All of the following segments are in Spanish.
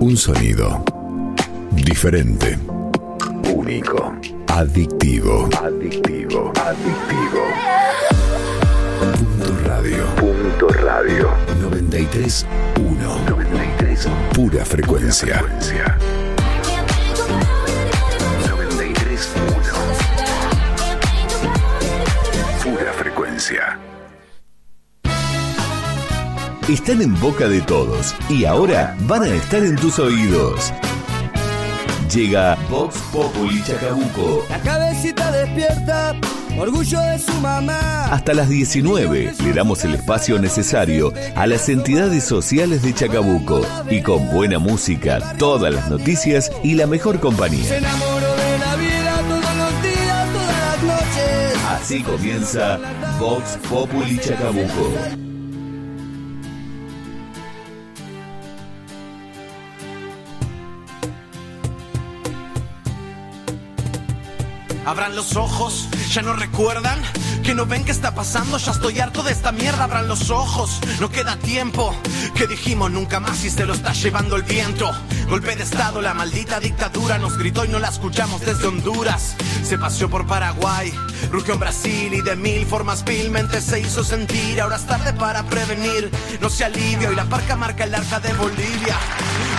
Un sonido diferente, único, adictivo, adictivo, adictivo. Punto radio. Punto radio. 93 1. 93 pura frecuencia. Están en boca de todos y ahora van a estar en tus oídos. Llega Vox Populi Chacabuco. La cabecita despierta, orgullo de su mamá. Hasta las 19 le damos el espacio necesario a las entidades sociales de Chacabuco y con buena música, todas las noticias y la mejor Se compañía. enamoró de la vida todos los días, todas las noches. Así comienza Vox Populi Chacabuco. Abran los ojos, ya no recuerdan que no ven qué está pasando, ya estoy harto de esta mierda. Abran los ojos, no queda tiempo. Que dijimos nunca más y se lo está llevando el viento. Golpe de estado, la maldita dictadura nos gritó y no la escuchamos desde Honduras. Se paseó por Paraguay, rugió en Brasil y de mil formas vilmente se hizo sentir. Ahora es tarde para prevenir, no se alivia y la parca marca el arca de Bolivia.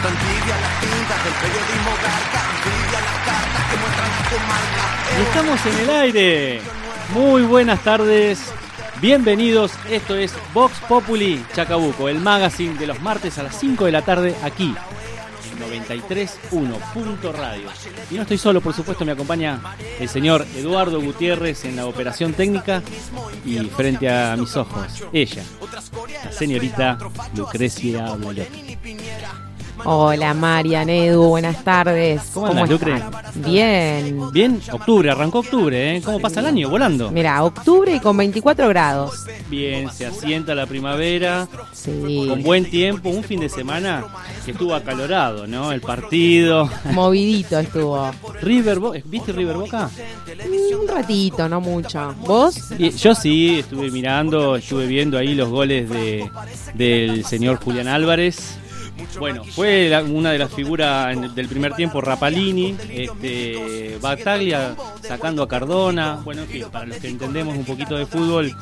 Tan tibia las tintas del periodismo garca, tibia las cartas que muestran la comarca. Estamos en el aire. Muy buenas tardes. Bienvenidos. Esto es Vox Populi Chacabuco, el magazine de los martes a las 5 de la tarde aquí. en 93.1 Punto Radio. Y no estoy solo, por supuesto, me acompaña el señor Eduardo Gutiérrez en la operación técnica y frente a mis ojos, ella, la señorita Lucrecia Molotti. Hola Marian, Edu, buenas tardes. ¿Cómo andas, Lucre? Bien. Bien, octubre, arrancó octubre, ¿eh? ¿Cómo pasa el año? Volando. Mira, octubre y con 24 grados. Bien, se asienta la primavera, Sí. con buen tiempo, un fin de semana que estuvo acalorado, ¿no? El partido. Movidito estuvo. River, Bo- ¿viste River Boca? Mm, Un ratito, no mucho. ¿Vos? Y yo sí, estuve mirando, estuve viendo ahí los goles de, del señor Julián Álvarez. Bueno, fue la- una de las figuras en- del primer tiempo, Rapalini, este, Bataglia sacando a Cardona. Bueno, en fin, para los que entendemos un poquito de fútbol,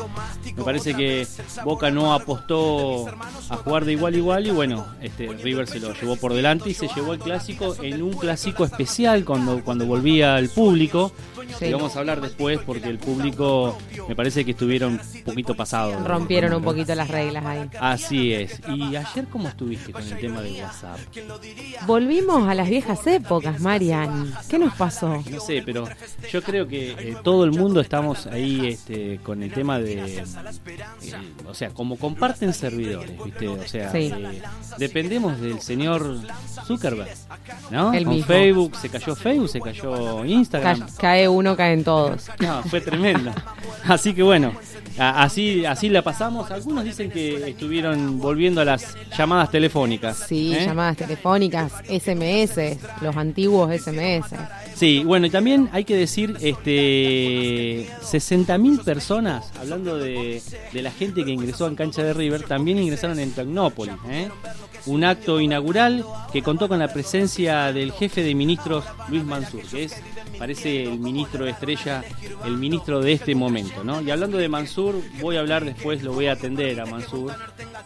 me parece que Boca no apostó a jugar de igual a igual y bueno, este, River se lo llevó por delante y se llevó el clásico en un clásico especial cuando, cuando volvía el público. Sí. Y vamos a hablar después porque el público me parece que estuvieron un poquito pasados. Rompieron un poquito las reglas ahí. Así es. ¿Y ayer cómo estuviste con el tema de WhatsApp? Volvimos a las viejas épocas, Marian. ¿Qué nos pasó? No sé, pero yo creo que eh, todo el mundo estamos ahí este, con el tema de... eh, o sea, como comparten servidores, ¿viste? O sea, Sí. eh, dependemos del señor Zuckerberg, ¿no? El con mismo. Facebook, se cayó Facebook, se cayó Instagram. Ca- cae uno, caen todos. No, fue tremendo. Así que bueno, así, así la pasamos. Algunos dicen que estuvieron volviendo a las llamadas telefónicas. Sí, ¿eh? llamadas telefónicas, SMS, los antiguos SMS. Sí, bueno, y también hay que decir, este, 60.000 personas, hablando de, de la gente que ingresó en cancha de River, también ingresaron en Tecnópolis. ¿eh? Un acto inaugural que contó con la presencia del jefe de ministros, Luis Mansur, que es, parece el ministro estrella, el ministro de este momento, ¿no? Y hablando de Mansur, voy a hablar después, lo voy a atender a Mansur,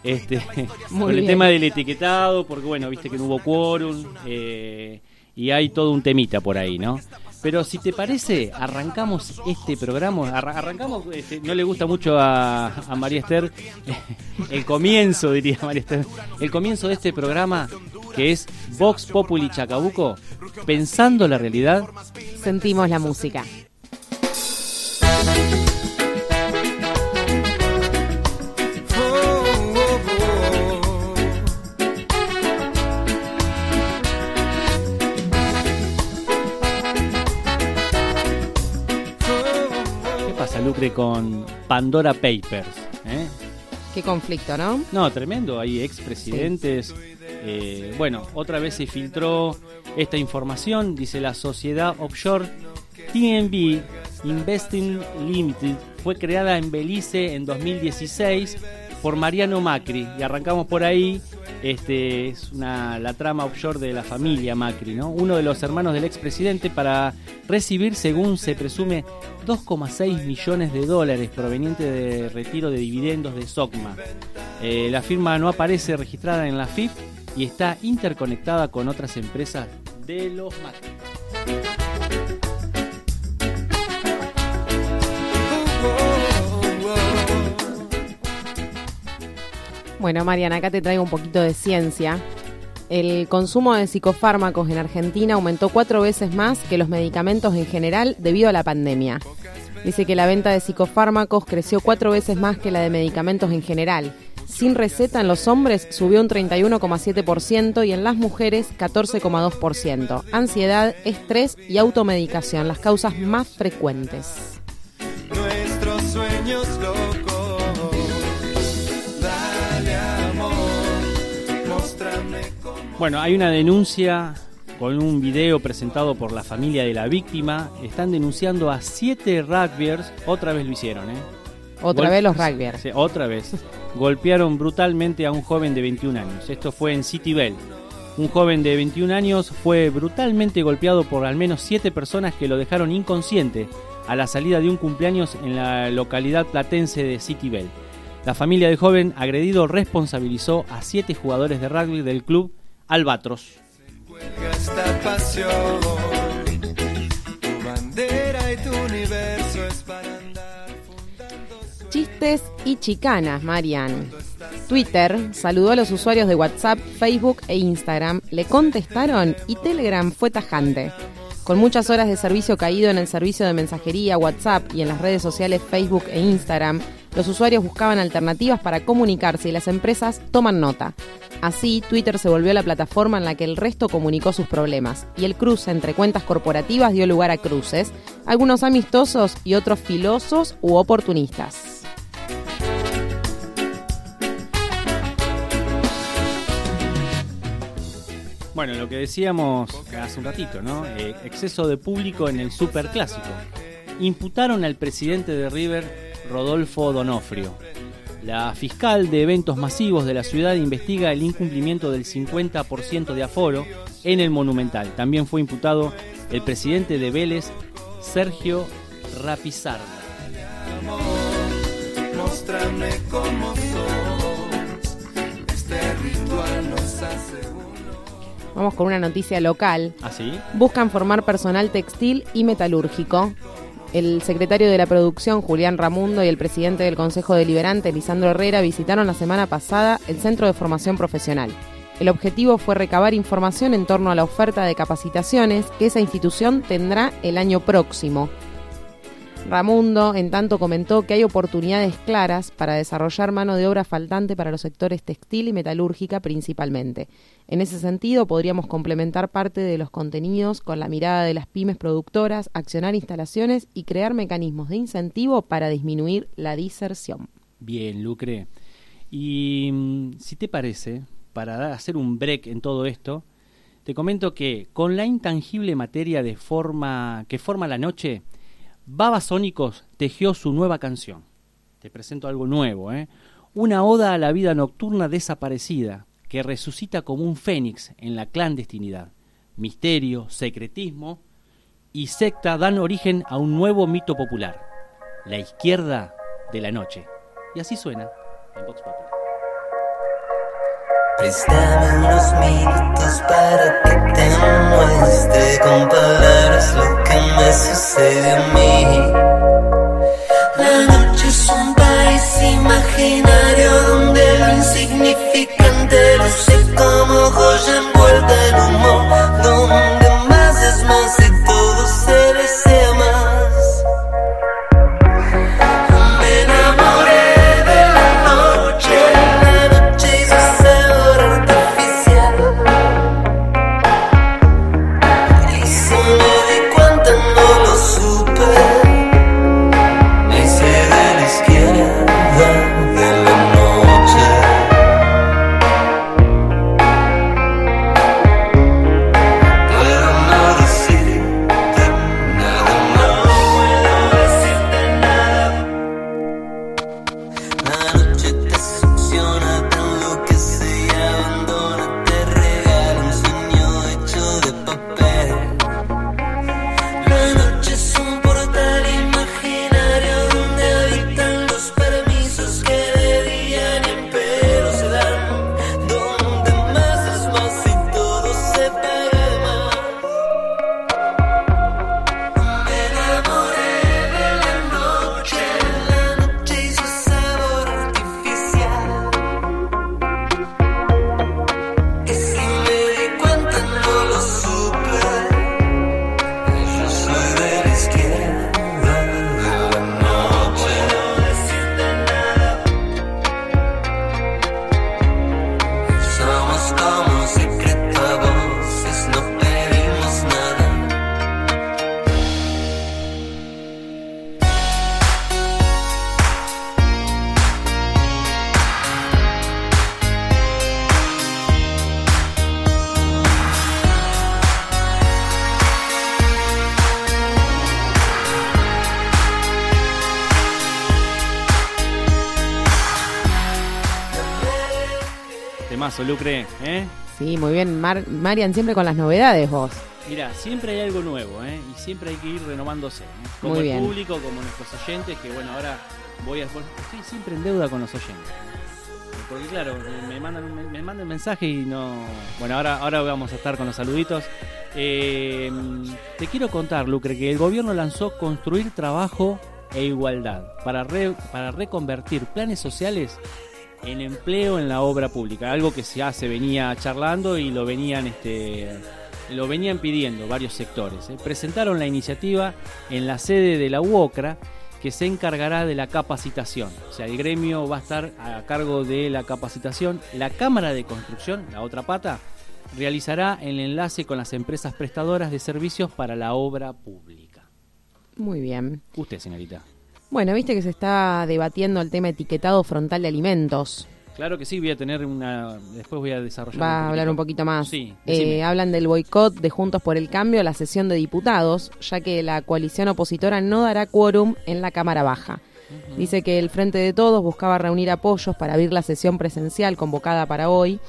este, Muy con el tema del etiquetado, porque bueno, viste que no hubo quórum, eh, y hay todo un temita por ahí, ¿no? Pero si te parece, arrancamos este programa, arra- arrancamos, este, no le gusta mucho a, a María Esther, el comienzo, diría María Esther, el comienzo de este programa que es Vox Populi Chacabuco, pensando la realidad. Sentimos la música. ¿Qué pasa, Lucre, con Pandora Papers? ¿eh? Qué conflicto, ¿no? No, tremendo, hay expresidentes. Eh, bueno, otra vez se filtró esta información, dice la sociedad offshore TNB Investing Limited, fue creada en Belice en 2016 por Mariano Macri. Y arrancamos por ahí Este es una, la trama offshore de la familia Macri, ¿no? Uno de los hermanos del expresidente para recibir, según se presume, 2,6 millones de dólares provenientes de retiro de dividendos de SOCMA. Eh, la firma no aparece registrada en la FIP y está interconectada con otras empresas de los Macri. Bueno, Mariana, acá te traigo un poquito de ciencia. El consumo de psicofármacos en Argentina aumentó cuatro veces más que los medicamentos en general debido a la pandemia. Dice que la venta de psicofármacos creció cuatro veces más que la de medicamentos en general. Sin receta en los hombres subió un 31,7% y en las mujeres 14,2%. Ansiedad, estrés y automedicación, las causas más frecuentes. Nuestros sueños locos. Bueno, hay una denuncia con un video presentado por la familia de la víctima. Están denunciando a siete rugbyers. Otra vez lo hicieron, ¿eh? Otra Gol- vez los rugbyers. Sí, otra vez. Golpearon brutalmente a un joven de 21 años. Esto fue en City Bell. Un joven de 21 años fue brutalmente golpeado por al menos siete personas que lo dejaron inconsciente a la salida de un cumpleaños en la localidad platense de City Bell. La familia del joven agredido responsabilizó a siete jugadores de rugby del club Albatros. Chistes y chicanas, Marian. Twitter saludó a los usuarios de WhatsApp, Facebook e Instagram, le contestaron y Telegram fue tajante. Con muchas horas de servicio caído en el servicio de mensajería, WhatsApp y en las redes sociales Facebook e Instagram, los usuarios buscaban alternativas para comunicarse y las empresas toman nota. Así, Twitter se volvió la plataforma en la que el resto comunicó sus problemas, y el cruce entre cuentas corporativas dio lugar a cruces, algunos amistosos y otros filosos u oportunistas. Bueno, lo que decíamos hace un ratito, ¿no? Eh, exceso de público en el superclásico. Imputaron al presidente de River, Rodolfo Donofrio. La fiscal de eventos masivos de la ciudad investiga el incumplimiento del 50% de aforo en el Monumental. También fue imputado el presidente de Vélez, Sergio Rapizarda. Este ritual nos hace uno. Vamos con una noticia local. ¿Así? Buscan formar personal textil y metalúrgico. El secretario de la producción, Julián Ramundo, y el presidente del Consejo Deliberante, Lisandro Herrera, visitaron la semana pasada el Centro de Formación Profesional. El objetivo fue recabar información en torno a la oferta de capacitaciones que esa institución tendrá el año próximo. Ramundo, en tanto, comentó que hay oportunidades claras para desarrollar mano de obra faltante para los sectores textil y metalúrgica principalmente. En ese sentido, podríamos complementar parte de los contenidos con la mirada de las pymes productoras, accionar instalaciones y crear mecanismos de incentivo para disminuir la diserción. Bien, Lucre. Y mm, si te parece, para hacer un break en todo esto, te comento que con la intangible materia de forma que forma la noche, Babasónicos tejió su nueva canción. Te presento algo nuevo, ¿eh? Una oda a la vida nocturna desaparecida, que resucita como un fénix en la clandestinidad. Misterio, secretismo y secta dan origen a un nuevo mito popular, la izquierda de la noche. Y así suena en Vox Populi. Préstame unos minutos para que te muestre con palabras lo que me sucede a mí. Lucre, ¿eh? Sí, muy bien. Mar- Marian, siempre con las novedades vos. Mira, siempre hay algo nuevo, ¿eh? Y siempre hay que ir renovándose. ¿eh? Como Muy el bien. público, como nuestros oyentes, que bueno, ahora voy a... estoy siempre en deuda con los oyentes. Porque claro, me mandan, un- me mandan mensaje y no... Bueno, ahora, ahora vamos a estar con los saluditos. Eh, te quiero contar, Lucre, que el gobierno lanzó Construir Trabajo e Igualdad para, re- para reconvertir planes sociales en empleo en la obra pública, algo que ya se venía charlando y lo venían este lo venían pidiendo varios sectores. ¿eh? Presentaron la iniciativa en la sede de la UOCRA que se encargará de la capacitación. O sea, el gremio va a estar a cargo de la capacitación. La Cámara de Construcción, la otra pata, realizará el enlace con las empresas prestadoras de servicios para la obra pública. Muy bien. Usted, señorita. Bueno, viste que se está debatiendo el tema etiquetado frontal de alimentos. Claro que sí, voy a tener una... Después voy a desarrollar... Va a hablar un poquito más. Sí, Eh, hablan del boicot de Juntos por el Cambio a la sesión de diputados, ya que la coalición opositora no dará quórum en la Cámara Baja. Dice que el Frente de Todos buscaba reunir apoyos para abrir la sesión presencial convocada para hoy.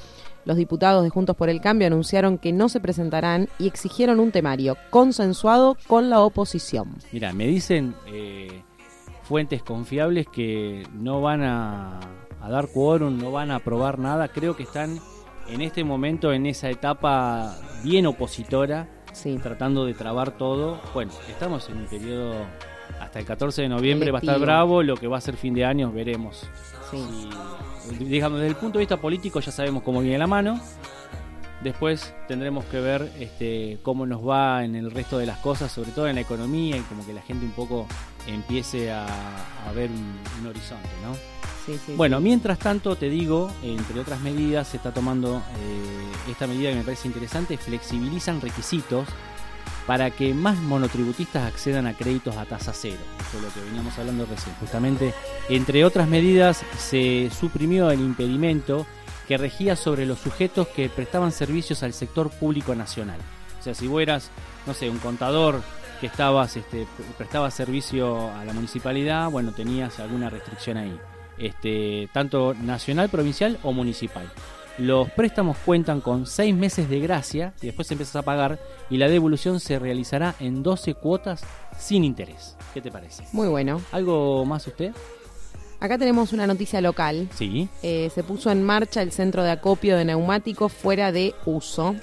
Los diputados de Juntos por el Cambio anunciaron que no se presentarán y exigieron un temario consensuado con la oposición. Mira, me dicen eh, fuentes confiables que no van a, a dar quórum, no van a aprobar nada. Creo que están en este momento en esa etapa bien opositora, Sí. tratando de trabar todo. Bueno, estamos en un periodo hasta el 14 de noviembre, va a estar bravo. Lo que va a ser fin de año, veremos. Sí. Digamos, desde el punto de vista político ya sabemos cómo viene la mano. Después tendremos que ver este, cómo nos va en el resto de las cosas, sobre todo en la economía y como que la gente un poco empiece a, a ver un, un horizonte, ¿no? Sí, sí, Bueno, sí. mientras tanto te digo, entre otras medidas, se está tomando eh, esta medida que me parece interesante, flexibilizan requisitos para que más monotributistas accedan a créditos a tasa cero. Eso es lo que veníamos hablando recién. Justamente, entre otras medidas, se suprimió el impedimento que regía sobre los sujetos que prestaban servicios al sector público nacional. O sea, si vos eras, no sé, un contador que estabas, este, prestaba servicio a la municipalidad, bueno, tenías alguna restricción ahí. Este, tanto nacional, provincial o municipal. Los préstamos cuentan con 6 meses de gracia y después empiezas a pagar y la devolución se realizará en 12 cuotas sin interés. ¿Qué te parece? Muy bueno. ¿Algo más usted? Acá tenemos una noticia local. Sí. Eh, se puso en marcha el centro de acopio de neumáticos fuera de uso.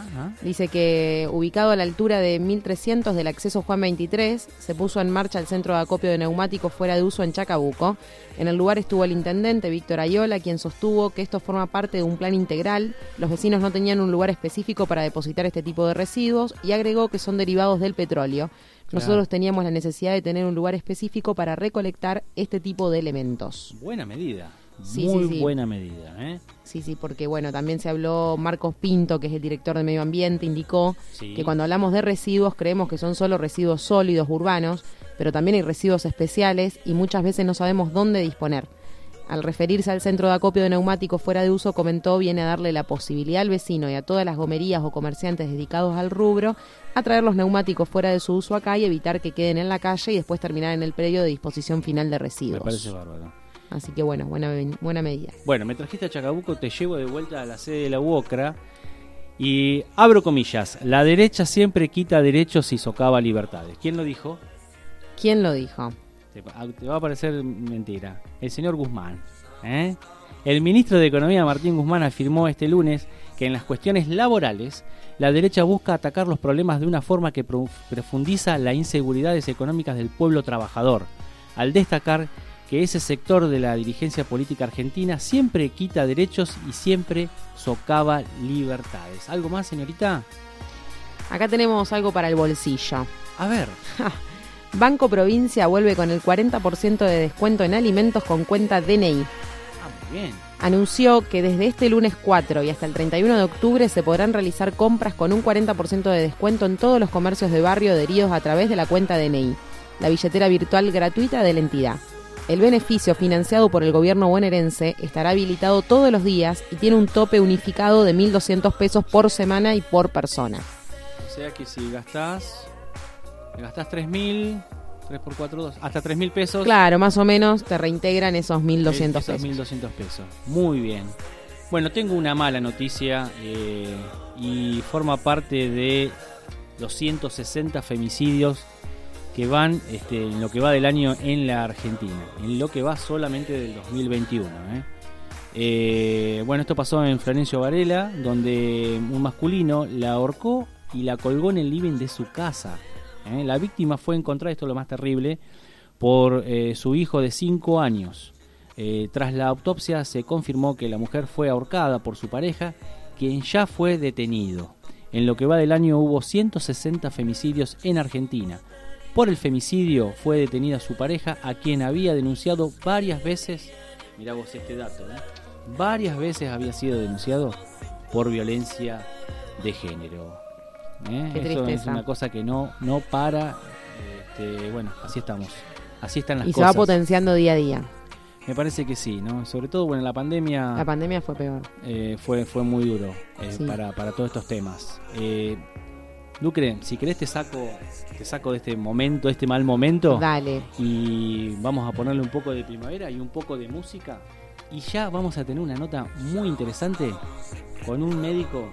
Ajá. Dice que ubicado a la altura de 1300 del acceso Juan 23, se puso en marcha el centro de acopio de neumáticos fuera de uso en Chacabuco. En el lugar estuvo el intendente Víctor Ayola, quien sostuvo que esto forma parte de un plan integral. Los vecinos no tenían un lugar específico para depositar este tipo de residuos y agregó que son derivados del petróleo. Nosotros teníamos la necesidad de tener un lugar específico para recolectar este tipo de elementos. Buena medida. Sí, Muy sí, sí. buena medida. ¿eh? Sí, sí, porque bueno, también se habló Marcos Pinto, que es el director de Medio Ambiente, indicó que cuando hablamos de residuos creemos que son solo residuos sólidos urbanos, pero también hay residuos especiales y muchas veces no sabemos dónde disponer. Al referirse al centro de acopio de neumáticos fuera de uso, comentó viene a darle la posibilidad al vecino y a todas las gomerías o comerciantes dedicados al rubro a traer los neumáticos fuera de su uso acá y evitar que queden en la calle y después terminar en el predio de disposición final de Me residuos. parece bárbaro. Así que bueno, buena, buena medida. Bueno, me trajiste a Chacabuco, te llevo de vuelta a la sede de la UOCRA y abro comillas, la derecha siempre quita derechos y socava libertades. ¿Quién lo dijo? ¿Quién lo dijo? Te, va a parecer mentira. El señor Guzmán. ¿eh? El ministro de Economía Martín Guzmán afirmó este lunes que en las cuestiones laborales la derecha busca atacar los problemas de una forma que pro- profundiza las inseguridades económicas del pueblo trabajador, al destacar que ese sector de la dirigencia política argentina siempre quita derechos y siempre socava libertades. ¿Algo más, señorita? Acá tenemos algo para el bolsillo. A ver, Banco Provincia vuelve con el 40% de descuento en alimentos con cuenta DNI. ah, muy bien. Anunció que desde este lunes 4 y hasta el 31 de octubre se podrán realizar compras con un 40% de descuento en todos los comercios de barrio adheridos a través de la cuenta DNI, la billetera virtual gratuita de la entidad. El beneficio financiado por el gobierno bonaerense estará habilitado todos los días y tiene un tope unificado de 1.200 pesos por semana y por persona. O sea que si gastás, gastás 3.000, 3 por 4, 2, hasta 3.000 pesos. Claro, más o menos te reintegran esos 1.200 esos pesos. 1.200 pesos. Muy bien. Bueno, tengo una mala noticia eh, y forma parte de los 160 femicidios que van este, en lo que va del año en la Argentina, en lo que va solamente del 2021. ¿eh? Eh, bueno, esto pasó en Florencio Varela, donde un masculino la ahorcó y la colgó en el living de su casa. ¿Eh? La víctima fue encontrada, esto es lo más terrible, por eh, su hijo de 5 años. Eh, tras la autopsia se confirmó que la mujer fue ahorcada por su pareja, quien ya fue detenido. En lo que va del año hubo 160 femicidios en Argentina. Por el femicidio fue detenida su pareja, a quien había denunciado varias veces, mirá vos este dato, varias veces había sido denunciado por violencia de género. ¿Eh? Qué Eso es una cosa que no, no para. Este, bueno, así estamos. Así están las Y se va cosas. potenciando día a día. Me parece que sí, ¿no? Sobre todo, bueno, la pandemia La pandemia fue peor. eh, fue, fue muy duro eh, Sí. para, para todos estos temas. Eh, Lucre, si querés te saco, te saco de este momento, de este mal momento, Dale. y vamos a ponerle un poco de primavera y un poco de música. Y ya vamos a tener una nota muy interesante con un médico.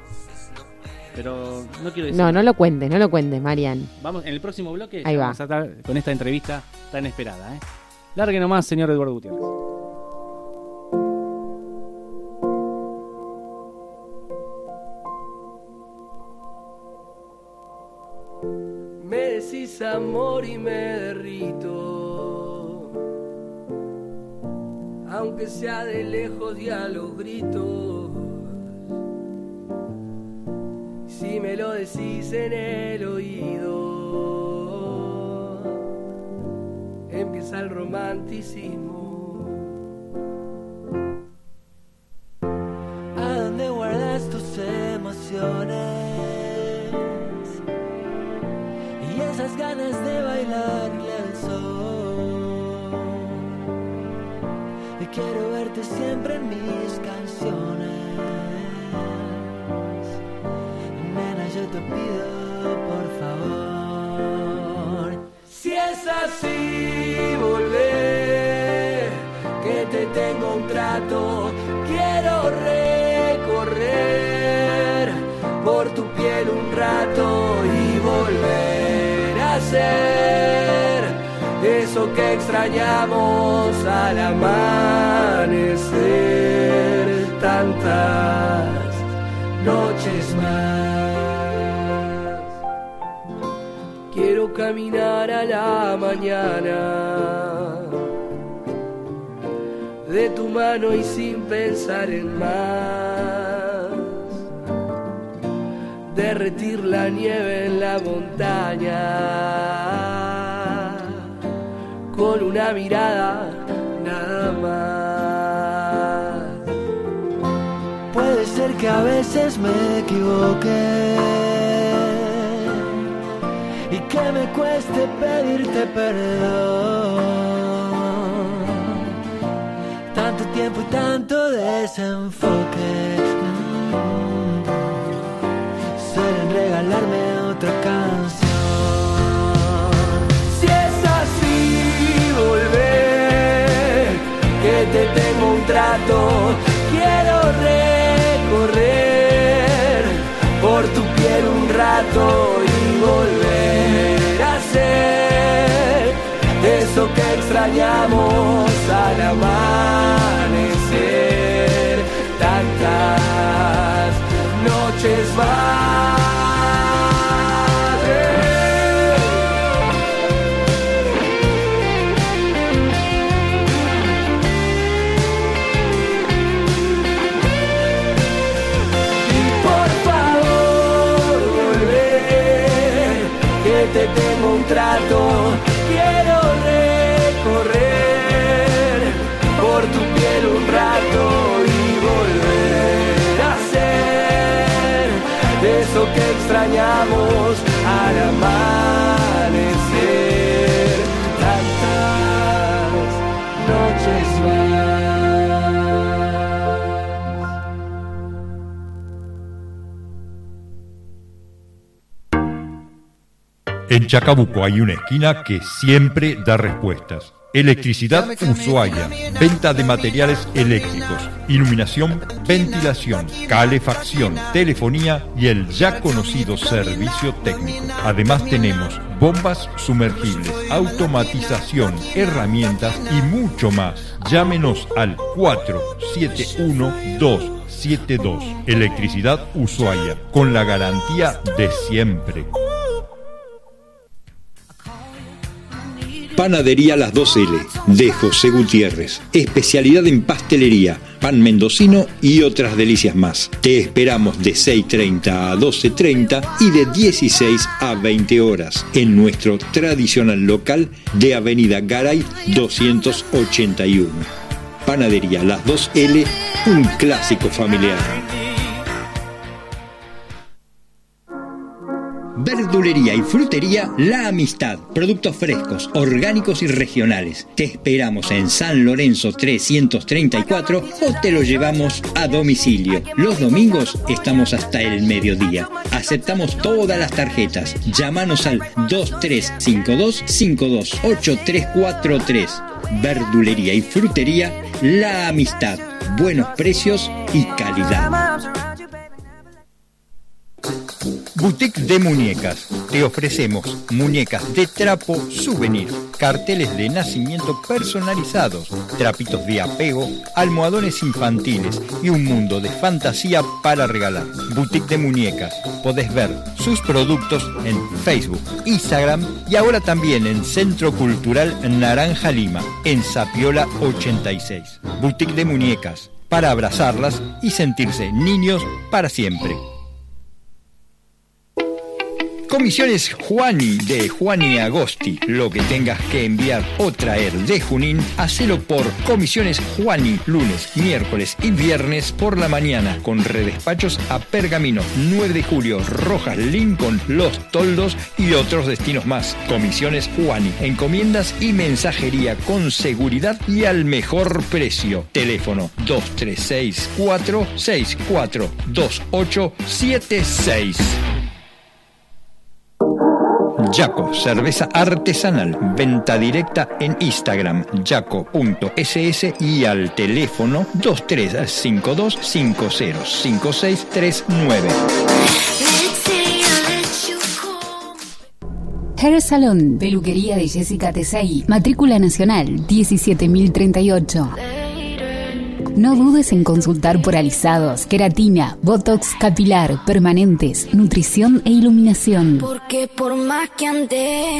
Pero no quiero decir. No, no lo cuentes, no lo cuentes, Marian. Vamos, en el próximo bloque Ahí va. vamos a estar con esta entrevista tan esperada. ¿eh? Largue nomás, señor Eduardo Gutiérrez. Me decís amor y me derrito. Aunque sea de lejos y a los gritos. Si me lo decís en el oído, empieza el romanticismo. ¿A dónde guardas tus emociones? Y esas ganas de bailarle al sol. Y quiero verte siempre en mis canciones. Te pido, por favor. Si es así, volver, que te tengo un trato, quiero recorrer por tu piel un rato y volver a ser eso que extrañamos al amanecer tantas noches más. Caminar a la mañana de tu mano y sin pensar en más. Derretir la nieve en la montaña con una mirada nada más. Puede ser que a veces me equivoque me cueste pedirte perdón. Tanto tiempo y tanto desenfoque que extrañamos al amanecer, extrañamos al amanecer Chacabuco hay una esquina que siempre da respuestas. Electricidad Ushuaia. Venta de materiales eléctricos, iluminación, ventilación, calefacción, telefonía y el ya conocido servicio técnico. Además tenemos bombas sumergibles, automatización, herramientas y mucho más. Llámenos al 471272. Electricidad Ushuaia, con la garantía de siempre. Panadería Las 2L de José Gutiérrez. Especialidad en pastelería, pan mendocino y otras delicias más. Te esperamos de 6.30 a 12.30 y de 16 a 20 horas en nuestro tradicional local de Avenida Garay 281. Panadería Las 2L, un clásico familiar. Verdulería y frutería La Amistad. Productos frescos, orgánicos y regionales. Te esperamos en San Lorenzo 334 o te lo llevamos a domicilio. Los domingos estamos hasta el mediodía. Aceptamos todas las tarjetas. Llámanos al 2352 528343. Verdulería y frutería La Amistad. Buenos precios y calidad. Boutique de Muñecas. Te ofrecemos muñecas de trapo souvenir, carteles de nacimiento personalizados, trapitos de apego, almohadones infantiles y un mundo de fantasía para regalar. Boutique de Muñecas. Podés ver sus productos en Facebook, Instagram y ahora también en Centro Cultural Naranja Lima, en Sapiola 86. Boutique de Muñecas. Para abrazarlas y sentirse niños para siempre. Comisiones Juani de Juani Agosti. Lo que tengas que enviar o traer de Junín, hacelo por Comisiones Juani, lunes, miércoles y viernes por la mañana, con redespachos a Pergamino, 9 de julio, Rojas, Lincoln, Los Toldos y otros destinos más. Comisiones Juani, encomiendas y mensajería con seguridad y al mejor precio. Teléfono 236 464 2876. Yaco, cerveza artesanal, venta directa en Instagram, yaco.ss y al teléfono 2352 505639. Hair Salon, peluquería de Jessica Tesei, matrícula nacional 17038. No dudes en consultar por alisados, queratina, botox capilar, permanentes, nutrición e iluminación. Porque por más que ande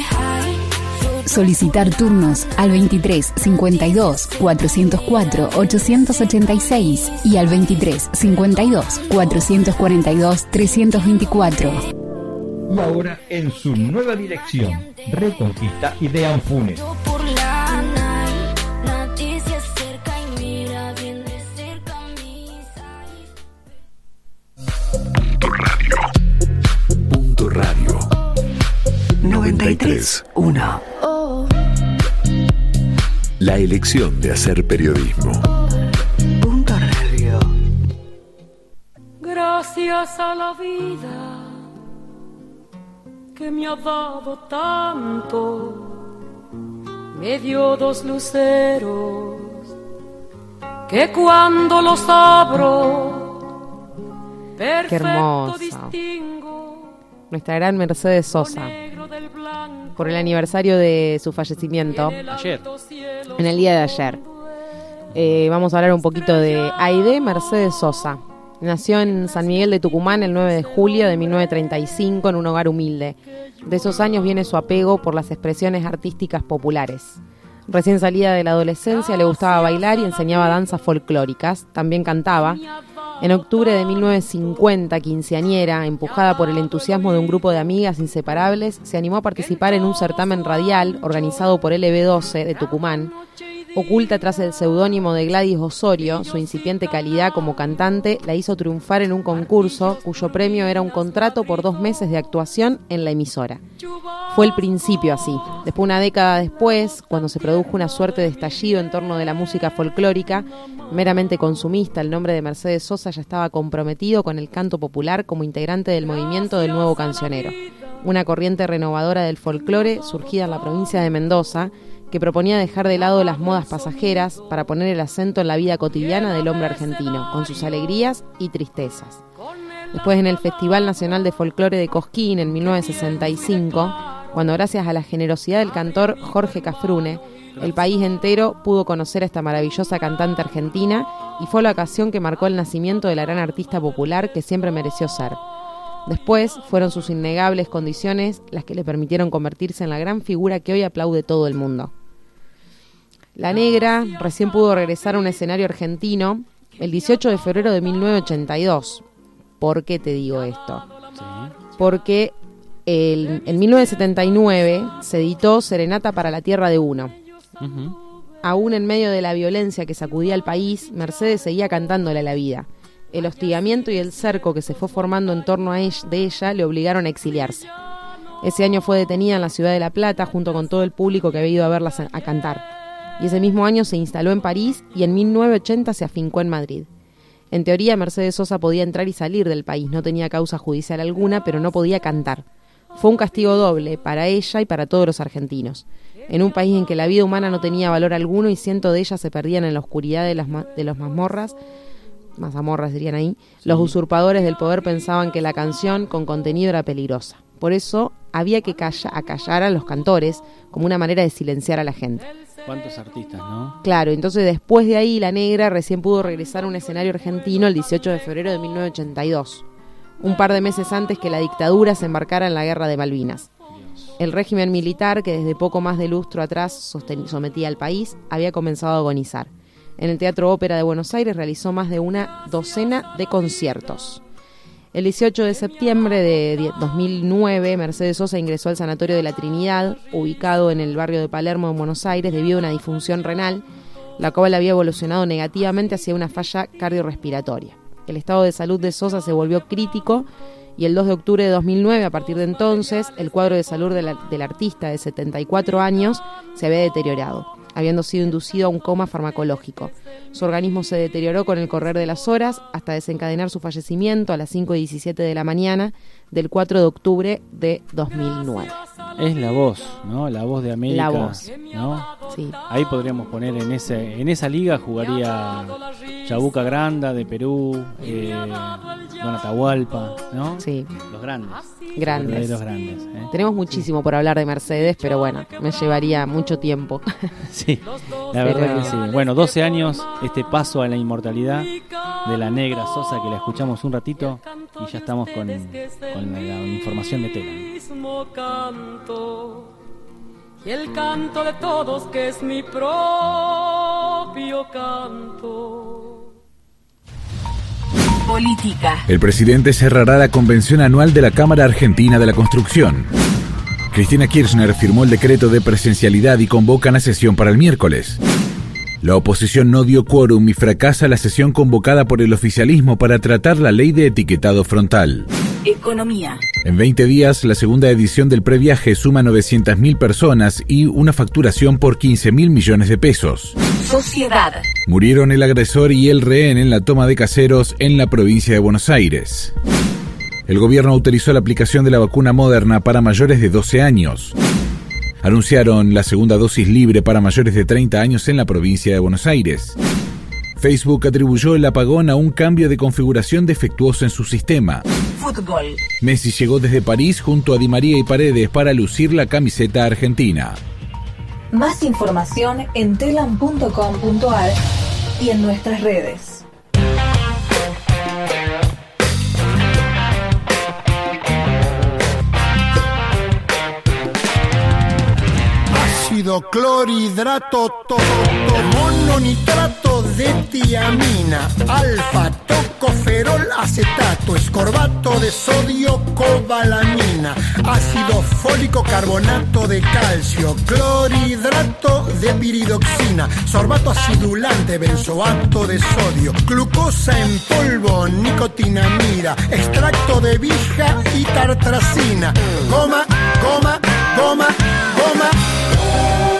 Solicitar turnos al 23 52 404 886 y al 23 52 442 324. Y ahora en su nueva dirección, Reconquista y de Anfunes. 93.1 Oh, La elección de hacer periodismo. Punto Radio. Gracias a la vida que me ha dado tanto, me dio dos luceros que cuando los abro, Qué perfecto hermosa. distingo Nuestra gran Mercedes Sosa. Por el aniversario de su fallecimiento. Ayer. En el día de ayer. Eh, vamos a hablar un poquito de Aide Mercedes Sosa. Nació en San Miguel de Tucumán el 9 de julio de 1935 en un hogar humilde. De esos años viene su apego por las expresiones artísticas populares. Recién salida de la adolescencia le gustaba bailar y enseñaba danzas folclóricas. También cantaba. En octubre de 1950, quinceañera, empujada por el entusiasmo de un grupo de amigas inseparables, se animó a participar en un certamen radial organizado por LB12 de Tucumán. Oculta tras el seudónimo de Gladys Osorio, su incipiente calidad como cantante la hizo triunfar en un concurso cuyo premio era un contrato por dos meses de actuación en la emisora. Fue el principio así. Después, una década después, cuando se produjo una suerte de estallido en torno de la música folclórica, meramente consumista, el nombre de Mercedes Sosa ya estaba comprometido con el canto popular como integrante del movimiento del nuevo cancionero, una corriente renovadora del folclore surgida en la provincia de Mendoza, que proponía dejar de lado las modas pasajeras para poner el acento en la vida cotidiana del hombre argentino, con sus alegrías y tristezas. Después en el Festival Nacional de Folclore de Cosquín en 1965, cuando gracias a la generosidad del cantor Jorge Cafrune, el país entero pudo conocer a esta maravillosa cantante argentina y fue la ocasión que marcó el nacimiento de la gran artista popular que siempre mereció ser. Después fueron sus innegables condiciones las que le permitieron convertirse en la gran figura que hoy aplaude todo el mundo. La negra recién pudo regresar a un escenario argentino el 18 de febrero de 1982. ¿Por qué te digo esto? Porque el- en 1979 se editó Serenata para la Tierra de Uno. Aún en medio de la violencia que sacudía al país, Mercedes seguía cantándole a la vida. El hostigamiento y el cerco que se fue formando en torno a ella, de ella le obligaron a exiliarse. Ese año fue detenida en la ciudad de La Plata junto con todo el público que había ido a verla a cantar. Y ese mismo año se instaló en París y en 1980 se afincó en Madrid. En teoría, Mercedes Sosa podía entrar y salir del país, no tenía causa judicial alguna, pero no podía cantar. Fue un castigo doble para ella y para todos los argentinos. En un país en que la vida humana no tenía valor alguno y cientos de ellas se perdían en la oscuridad de las, de los mazmorras, mazamorras dirían ahí, los usurpadores del poder pensaban que la canción con contenido era peligrosa. Por eso había que calla- acallar a los cantores como una manera de silenciar a la gente. ¿Cuántos artistas, no? Claro, entonces después de ahí la negra recién pudo regresar a un escenario argentino el 18 de febrero de 1982, un par de meses antes que la dictadura se embarcara en la guerra de Malvinas. El régimen militar, que desde poco más de lustro atrás sometía al país, había comenzado a agonizar. En el Teatro Ópera de Buenos Aires realizó más de una docena de conciertos. El 18 de septiembre de die- 2009, Mercedes Sosa ingresó al Sanatorio de la Trinidad, ubicado en el barrio de Palermo, en Buenos Aires, debido a una disfunción renal, la cual había evolucionado negativamente hacia una falla cardiorrespiratoria. El estado de salud de Sosa se volvió crítico y el 2 de octubre de 2009, a partir de entonces, el cuadro de salud del artista de 74 años se había deteriorado, habiendo sido inducido a un coma farmacológico. Su organismo se deterioró con el correr de las horas hasta desencadenar su fallecimiento a las 5 y 17 de la mañana del 4 de octubre de 2009. Es la voz, ¿no? La voz de América. La voz. ¿no? Sí. Ahí podríamos poner en ese en esa liga jugaría Chabuca Granda de Perú, eh, Don Atahualpa, ¿no? Sí. Los grandes. Grandes. Los grandes. ¿eh? Tenemos muchísimo por hablar de Mercedes, pero bueno, me llevaría mucho tiempo. Sí, la verdad Pero- que sí. Bueno, 12 años, este paso a la inmortalidad de la negra Sosa que la escuchamos un ratito y ya estamos con, con la, la información de Tela. mismo canto y el canto de todos que es mi propio canto. El presidente cerrará la convención anual de la Cámara Argentina de la Construcción. Cristina Kirchner firmó el decreto de presencialidad y convocan a sesión para el miércoles. La oposición no dio quórum y fracasa la sesión convocada por el oficialismo para tratar la ley de etiquetado frontal. Economía. En 20 días, la segunda edición del previaje suma 900.000 personas y una facturación por 15.000 millones de pesos. Sociedad. Murieron el agresor y el rehén en la toma de caseros en la provincia de Buenos Aires. El gobierno autorizó la aplicación de la vacuna moderna para mayores de 12 años. Anunciaron la segunda dosis libre para mayores de 30 años en la provincia de Buenos Aires. Facebook atribuyó el apagón a un cambio de configuración defectuoso en su sistema. Fútbol. Messi llegó desde París junto a Di María y Paredes para lucir la camiseta argentina. Más información en telam.com.ar y en nuestras redes. Ácido clorhidrato, to- to- mononitrato de tiamina, alfa, tocoferol, acetato, escorbato de sodio, cobalamina, ácido fólico, carbonato de calcio, clorhidrato de piridoxina, sorbato acidulante, benzoato de sodio, glucosa en polvo, nicotinamida, extracto de vija y tartracina, goma, goma, goma, goma.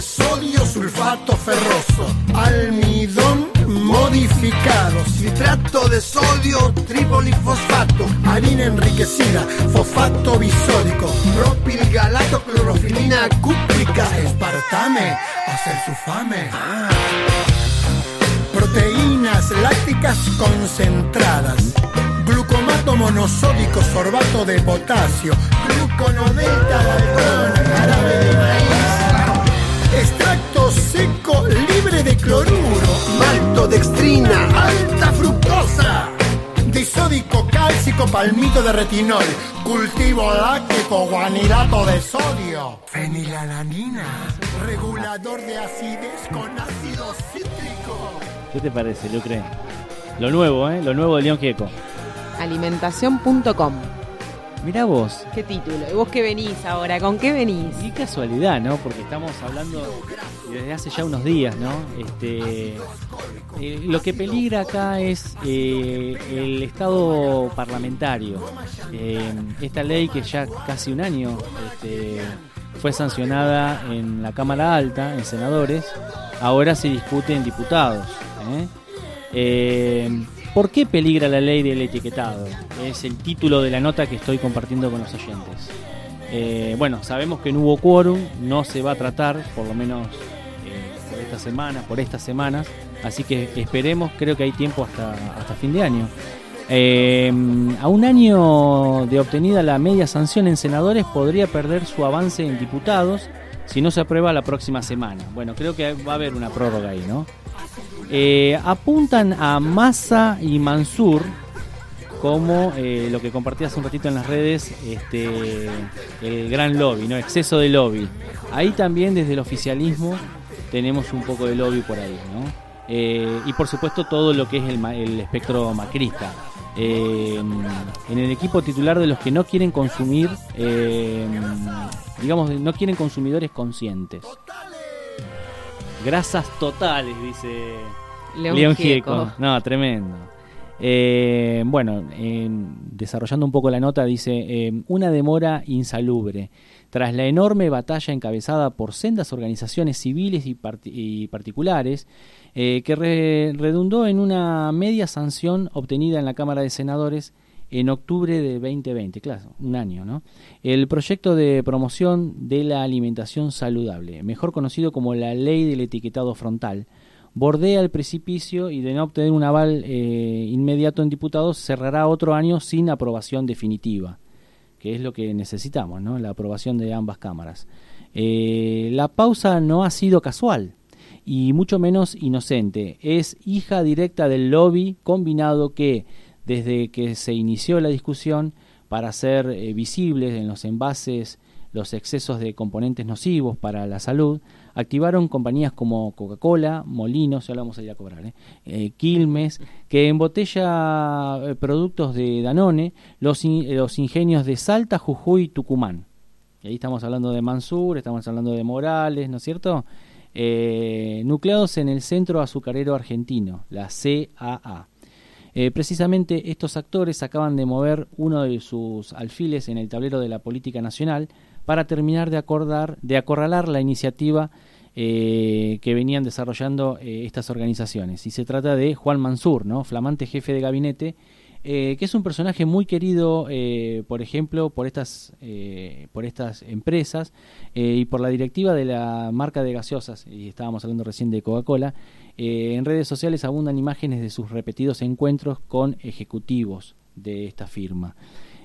sodio, sulfato ferroso, almidón modificado, citrato de sodio, tripolifosfato, harina enriquecida, fosfato bisódico, propilgalato, clorofilina cúprica, espartame, hacer sulfame. Ah. Proteínas lácticas concentradas glucomato monosódico, sorbato de potasio, gluconodelta, jarabe de maíz seco libre de cloruro, maltodextrina, alta fructosa, disódico cálcico, palmito de retinol, cultivo láctico, guanilato de sodio, fenilalanina, regulador de acidez con ácido cítrico. ¿Qué te parece, Lucre? Lo nuevo, ¿eh? Lo nuevo de León Gieco. Alimentación.com. Mirá vos. ¿Qué título? ¿Y vos qué venís ahora? ¿Con qué venís? Qué casualidad, ¿no? Porque estamos hablando desde hace ya unos días, ¿no? Este, eh, lo que peligra acá es eh, el estado parlamentario. Eh, esta ley que ya casi un año este, fue sancionada en la Cámara Alta, en senadores, ahora se discute en diputados. ¿eh? ¿Por qué peligra la ley del etiquetado? Es el título de la nota que estoy compartiendo con los oyentes. Eh, bueno, sabemos que no hubo quórum, no se va a tratar, por lo menos eh, por esta semana, por estas semanas, así que esperemos, creo que hay tiempo hasta, hasta fin de año. Eh, a un año de obtenida la media sanción en senadores podría perder su avance en diputados si no se aprueba la próxima semana. Bueno, creo que va a haber una prórroga ahí, ¿no? Eh, apuntan a Massa y Mansur como eh, lo que compartí hace un ratito en las redes, este, el gran lobby, ¿no? Exceso de lobby. Ahí también desde el oficialismo tenemos un poco de lobby por ahí, ¿no? Eh, y por supuesto todo lo que es el, el espectro macrista. En el equipo titular de los que no quieren consumir, digamos, no quieren consumidores conscientes. Grasas totales, dice León León, Gieco. Gieco. No, tremendo. Eh, bueno, eh, desarrollando un poco la nota, dice, eh, una demora insalubre. Tras la enorme batalla encabezada por sendas organizaciones civiles y, y particulares, eh, que re- redundó en una media sanción obtenida en la Cámara de Senadores en octubre de 2020, claro, un año, ¿no? El proyecto de promoción de la alimentación saludable, mejor conocido como la ley del etiquetado frontal, bordea el precipicio y de no obtener un aval eh, inmediato en diputados cerrará otro año sin aprobación definitiva, que es lo que necesitamos, ¿no? La aprobación de ambas cámaras. Eh, la pausa no ha sido casual y mucho menos inocente. Es hija directa del lobby combinado que, desde que se inició la discusión, para hacer eh, visibles en los envases los excesos de componentes nocivos para la salud, activaron compañías como Coca-Cola, Molinos, ya lo vamos a ir a cobrar, ¿eh? Eh, Quilmes, que embotella productos de Danone, los, in- los ingenios de Salta, Jujuy y Tucumán. Y ahí estamos hablando de Mansur, estamos hablando de Morales, ¿no es cierto? Nucleados en el Centro Azucarero Argentino, la CAA. Eh, precisamente estos actores acaban de mover uno de sus alfiles en el tablero de la política nacional para terminar de acordar, de acorralar la iniciativa eh, que venían desarrollando eh, estas organizaciones. Y se trata de Juan Mansur, ¿no? flamante jefe de gabinete, eh, que es un personaje muy querido, eh, por ejemplo, por estas, eh, por estas empresas eh, y por la directiva de la marca de gaseosas, y estábamos hablando recién de Coca-Cola. En redes sociales abundan imágenes de sus repetidos encuentros con ejecutivos de esta firma.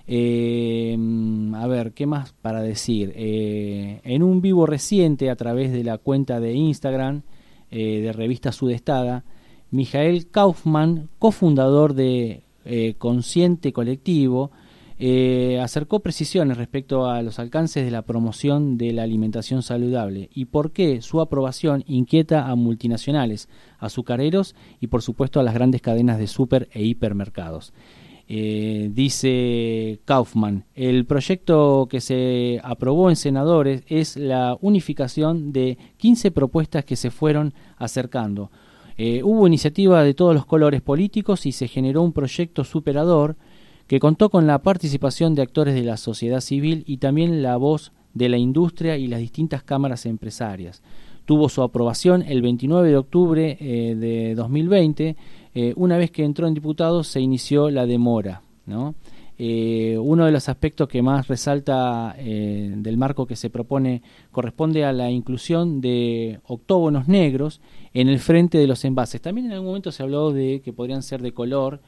A ver, ¿qué más para decir? En un vivo reciente a través de la cuenta de Instagram de revista Sudestada, Mijael Kaufman, cofundador de eh, Consciente Colectivo, eh, acercó precisiones respecto a los alcances de la promoción de la alimentación saludable y por qué su aprobación inquieta a multinacionales, azucareros y por supuesto a las grandes cadenas de super e hipermercados. Eh, dice Kaufman, el proyecto que se aprobó en senadores es la unificación de 15 propuestas que se fueron acercando. Eh, hubo iniciativa de todos los colores políticos y se generó un proyecto superador que contó con la participación de actores de la sociedad civil y también la voz de la industria y las distintas cámaras empresarias. Tuvo su aprobación el 29 de octubre eh, de 2020 eh, una vez que entró en diputados se inició la demora, ¿no? Eh, uno de los aspectos que más resalta eh, del marco que se propone corresponde a la inclusión de octógonos negros en el frente de los envases. También en algún momento se habló de que podrían ser de color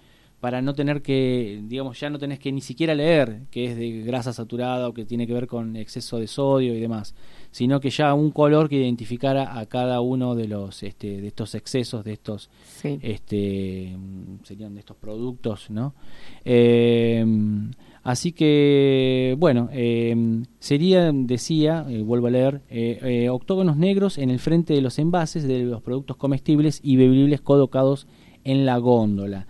para no tener que, digamos, ya no tenés que ni siquiera leer que es de grasa saturada o que tiene que ver con exceso de sodio y demás, sino que ya un color que identificara a cada uno de los este, de estos excesos de estos Sí. este serían de estos productos, ¿no? Eh, así que bueno, eh, sería decía, eh, vuelvo a leer, eh, eh, octógonos negros en el frente de los envases de los productos comestibles y bebibles colocados en la góndola.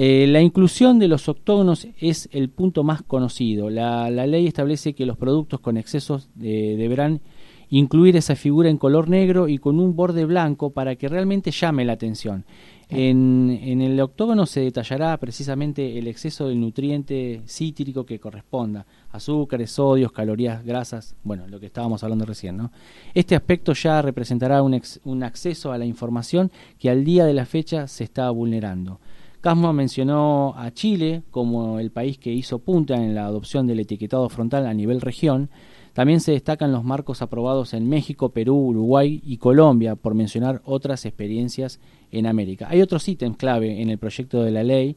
Eh, la inclusión de los octógonos es el punto más conocido. La, la ley establece que los productos con excesos eh, deberán incluir esa figura en color negro y con un borde blanco para que realmente llame la atención. En, en el octógono se detallará precisamente el exceso del nutriente cítrico que corresponda, azúcares, sodios, calorías, grasas, bueno, lo que estábamos hablando recién, ¿no? Este aspecto ya representará un, ex- un acceso a la información que al día de la fecha se está vulnerando. Casmo mencionó a Chile como el país que hizo punta en la adopción del etiquetado frontal a nivel región. También se destacan los marcos aprobados en México, Perú, Uruguay y Colombia, por mencionar otras experiencias en América. Hay otros ítems clave en el proyecto de la ley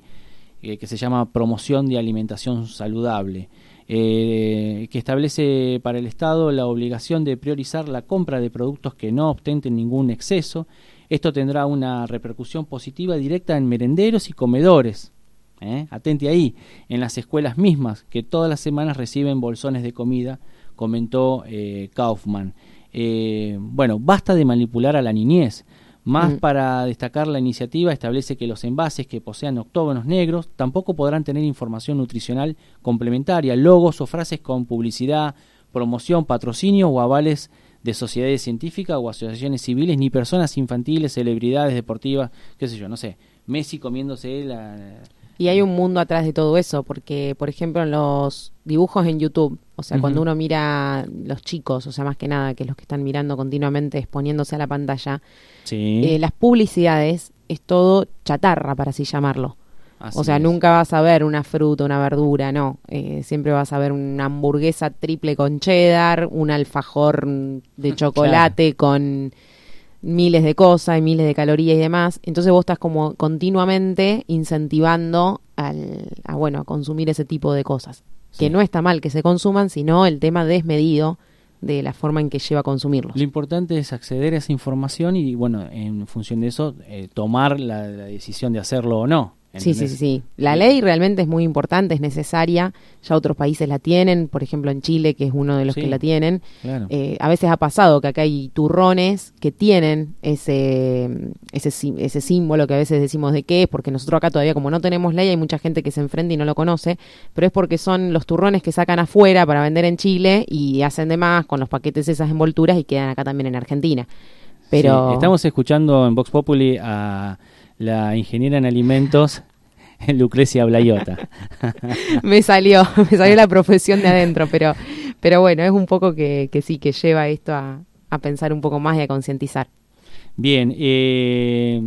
eh, que se llama promoción de alimentación saludable, eh, que establece para el Estado la obligación de priorizar la compra de productos que no ostenten ningún exceso. Esto tendrá una repercusión positiva directa en merenderos y comedores. ¿eh? Atente ahí, en las escuelas mismas, que todas las semanas reciben bolsones de comida, comentó eh, Kaufman. Eh, bueno, basta de manipular a la niñez. Más Mm. para destacar la iniciativa establece que los envases que posean octógonos negros tampoco podrán tener información nutricional complementaria, logos o frases con publicidad, promoción, patrocinio o avales de sociedades científicas o asociaciones civiles, ni personas infantiles, celebridades deportivas, qué sé yo, no sé, Messi comiéndose la... Y hay un mundo atrás de todo eso, porque, por ejemplo, en los dibujos en YouTube, o sea, cuando uno mira los chicos, o sea, más que nada, que los que están mirando continuamente exponiéndose a la pantalla, Sí. eh, las publicidades es todo chatarra, para así llamarlo. Así o sea, es. nunca vas a ver una fruta, una verdura, no. Eh, siempre vas a ver una hamburguesa triple con cheddar, un alfajor de chocolate con miles de cosas y miles de calorías y demás. Entonces vos estás como continuamente incentivando al, a, bueno, a consumir ese tipo de cosas. Que no está mal que se consuman, sino el tema desmedido de la forma en que lleva a consumirlos. Lo importante es acceder a esa información y, bueno, en función de eso, eh, tomar la, la decisión de hacerlo o no. Sí, sí, sí, sí. La ley realmente es muy importante, es necesaria. Ya otros países la tienen, por ejemplo en Chile, que es uno de los Sí, que la tienen. claro. Eh, a veces ha pasado que acá hay turrones que tienen ese, ese, ese símbolo que a veces decimos de qué es, porque nosotros acá todavía como no tenemos ley hay mucha gente que se enfrenta y no lo conoce, pero es porque son los turrones que sacan afuera para vender en Chile y hacen de más con los paquetes esas envolturas y quedan acá también en Argentina. Pero Sí, estamos escuchando en Vox Populi a la ingeniera en alimentos, Lucrecia Blayota. me salió, me salió la profesión de adentro, pero, pero bueno, es un poco que, que sí, que lleva esto a, a pensar un poco más y a concientizar. Bien, eh,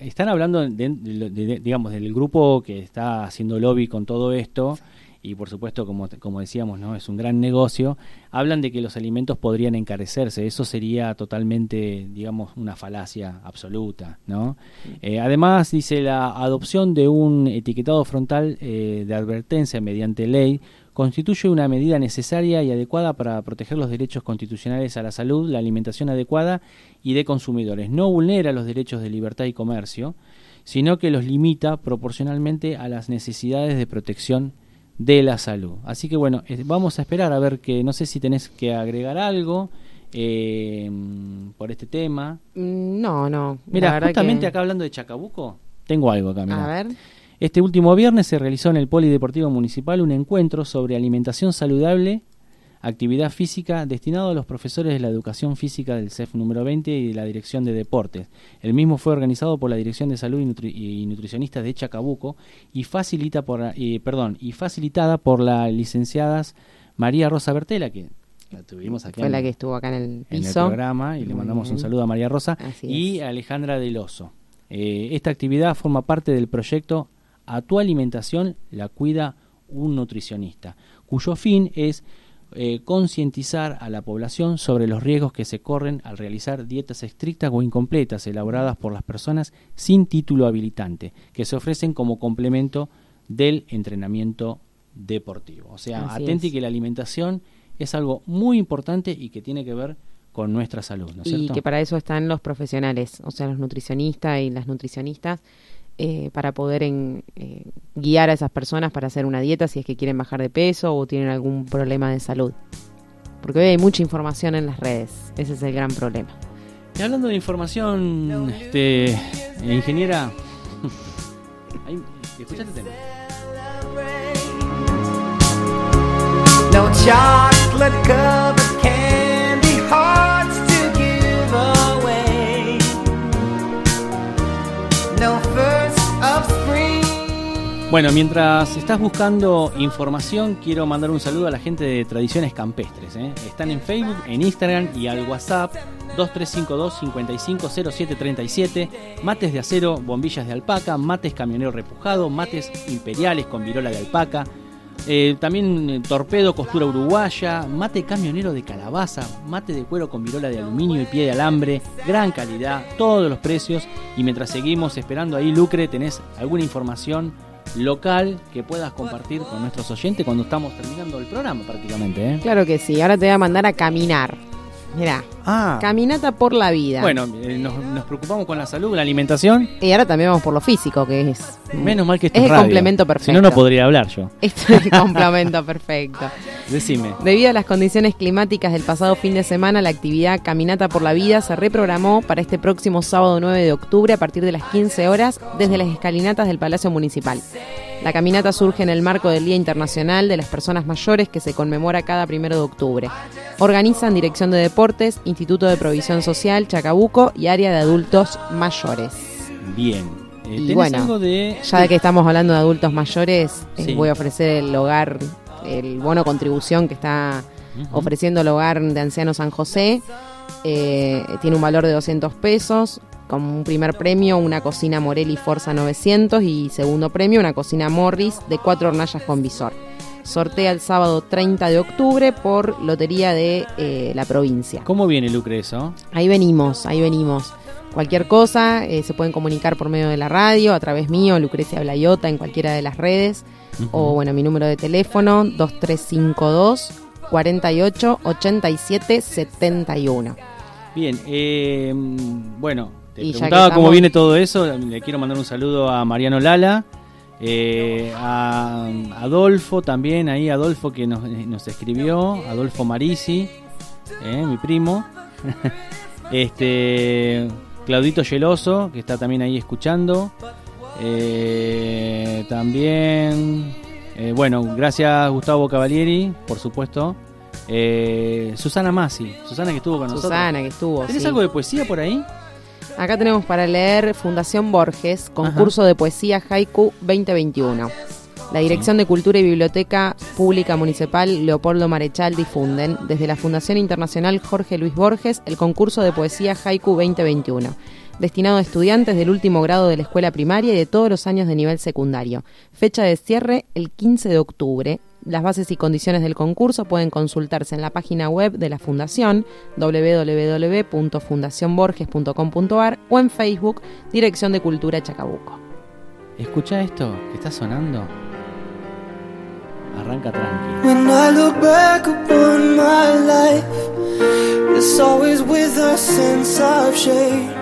están hablando, de, de- de- digamos, del grupo que está haciendo lobby con todo esto y por supuesto, como, como decíamos, no es un gran negocio. Hablan de que los alimentos podrían encarecerse. Eso sería totalmente, digamos, una falacia absoluta, ¿no? Eh, además, dice la adopción de un etiquetado frontal eh, de advertencia mediante ley constituye una medida necesaria y adecuada para proteger los derechos constitucionales a la salud, la alimentación adecuada y de consumidores. No vulnera los derechos de libertad y comercio, sino que los limita proporcionalmente a las necesidades de protección de la salud. Así que bueno, vamos a esperar a ver que no sé si tenés que agregar algo eh, por este tema. Mm, No, no. Mira, justamente que- acá hablando de Chacabuco, tengo algo acá. mirá. A ver. Este último viernes se realizó en el Polideportivo Municipal un encuentro sobre alimentación saludable, actividad física, destinado a los profesores de la educación física del CEF número 20 y de la Dirección de Deportes. El mismo fue organizado por la Dirección de Salud y, Nutri- y Nutricionistas de Chacabuco y, facilita por, eh, perdón, y facilitada por la licenciada María Rosa Bertela, que la tuvimos aquí Fue en, la que estuvo acá en el en el piso. programa y le mandamos un saludo a María Rosa Así y a Alejandra Del Oso. Eh, esta actividad forma parte del proyecto A tu alimentación la cuida un nutricionista, cuyo fin es eh, concientizar a la población sobre los riesgos que se corren al realizar dietas estrictas o incompletas elaboradas por las personas sin título habilitante, que se ofrecen como complemento del entrenamiento deportivo. O sea, Así atenti es. que la alimentación es algo muy importante y que tiene que ver con nuestra salud, ¿no es y cierto? que para eso están los profesionales, o sea, los nutricionistas y las nutricionistas, eh, para poder en- eh, guiar a esas personas para hacer una dieta si es que quieren bajar de peso o tienen algún problema de salud. Porque hoy hay mucha información en las redes, ese es el gran problema. Y hablando de información, este, eh, ingeniera, ahí, ¿escuchaste el tema? No chocolate covered Bueno, mientras estás buscando información, quiero mandar un saludo a la gente de Tradiciones Campestres. ¿eh? Están en Facebook, en Instagram y al WhatsApp 2352 550737 mates de acero, bombillas de alpaca, mates camionero repujado, mates imperiales con virola de alpaca, eh, también eh, torpedo, costura uruguaya, mate camionero de calabaza, mate de cuero con virola de aluminio y pie de alambre, gran calidad, todos los precios. Y mientras seguimos esperando ahí, Lucre, ¿tenés alguna información local que puedas compartir con nuestros oyentes cuando estamos terminando el programa prácticamente? ¿eh? Claro que sí, ahora te voy a mandar a caminar. Mirá, Ah, caminata por la vida. bueno, eh, nos, nos preocupamos con la salud, la alimentación. Y ahora también vamos por lo físico, que es... Menos mal que esto Es es el radio. complemento perfecto. Si no, no podría hablar yo. Esto es el complemento perfecto. Decime. Debido a las condiciones climáticas del pasado fin de semana, la actividad Caminata por la Vida se reprogramó para este próximo sábado 9 de octubre a partir de las 15 horas desde las escalinatas del Palacio Municipal. La caminata surge en el marco del Día Internacional de las Personas Mayores que se conmemora cada primero de octubre. Organizan Dirección de Deportes, Instituto de Provisión Social, Chacabuco y Área de Adultos Mayores. Bien. Eh, Y ¿tenés bueno, algo de... ya que estamos hablando de adultos mayores, eh, voy a ofrecer el hogar, el bono contribución que está ofreciendo el hogar de ancianos San José. Eh, tiene un valor de 200 pesos. Como un primer premio, una cocina Morelli Forza 900 y segundo premio, una cocina Morris de cuatro hornallas con visor. Sortea el sábado 30 de octubre por Lotería de eh, la provincia. ¿Cómo viene Lucre eso? Ahí venimos, ahí venimos. Cualquier cosa, eh, se pueden comunicar por medio de la radio, a través mío, Lucrecia Blayota, en cualquiera de las redes. O bueno, mi número de teléfono, 2352 48 87 71. Bien, eh, bueno, te Y preguntaba cómo estamos- viene todo eso. Le quiero mandar un saludo a Mariano Lala, eh, a Adolfo también, ahí Adolfo que nos, nos escribió, Adolfo Marisi, eh, mi primo. este Claudito Geloso, que está también ahí escuchando. Eh, también, eh, bueno, gracias Gustavo Cavalieri, por supuesto. Eh, Susana Masi, Susana que estuvo con nosotros. Susana, que estuvo. ¿Tenés sí. algo de poesía por ahí? Acá tenemos para leer Fundación Borges, concurso de poesía Haiku 2021. La Dirección de Cultura y Biblioteca Pública Municipal Leopoldo Marechal difunden desde la Fundación Internacional Jorge Luis Borges el concurso de poesía Haiku 2021, destinado a estudiantes del último grado de la escuela primaria y de todos los años de nivel secundario. Fecha de cierre el 15 de octubre. Las bases y condiciones del concurso pueden consultarse en la página web de la Fundación www.fundacionborges.com.ar o en Facebook Dirección de Cultura Chacabuco. Escucha esto que está sonando. Arranca tranqui. When I look back upon my life, it's always with a sense of shame.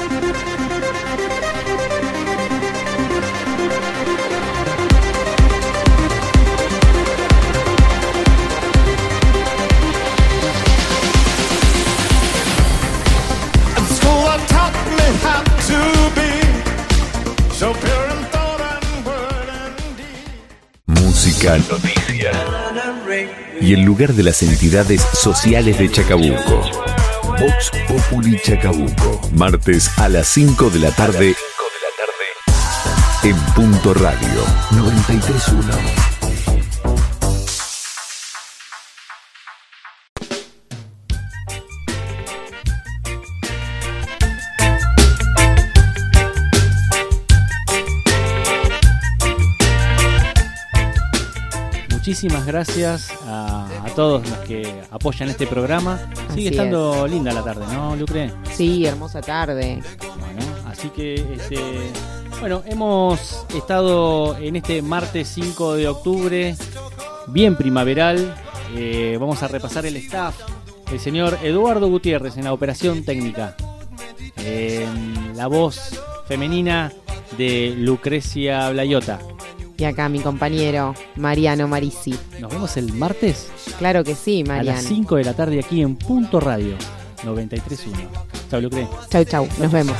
Música, noticias y el lugar de las entidades sociales de Chacabuco. Vox Populi Chacabuco, martes a las 5 de la tarde en Punto Radio 931. Muchísimas gracias a, a todos los que apoyan este programa. Sigue Así estando linda la tarde, ¿no, Lucre? Sí, hermosa tarde. Bueno, así que, este, bueno, hemos estado en este martes 5 de octubre, bien primaveral. Eh, vamos a repasar el staff. El señor Eduardo Gutiérrez en la operación técnica. La voz femenina de Lucrecia Blayota. Y acá mi compañero Mariano Marisi. Nos vemos el martes Claro que sí, a Mariano. las 5 de la tarde aquí en Punto Radio 93.1. Chao, Lucre. Chau, chau. Nos vemos.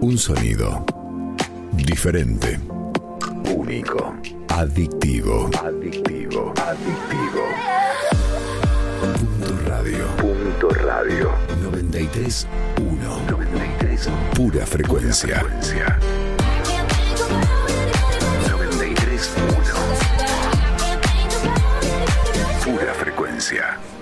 Un sonido diferente, Mico. Adictivo. Adictivo. Adictivo. Punto radio. Punto radio. 93.1. 93. Pura frecuencia. Pura frecuencia. 93.1. Pura frecuencia.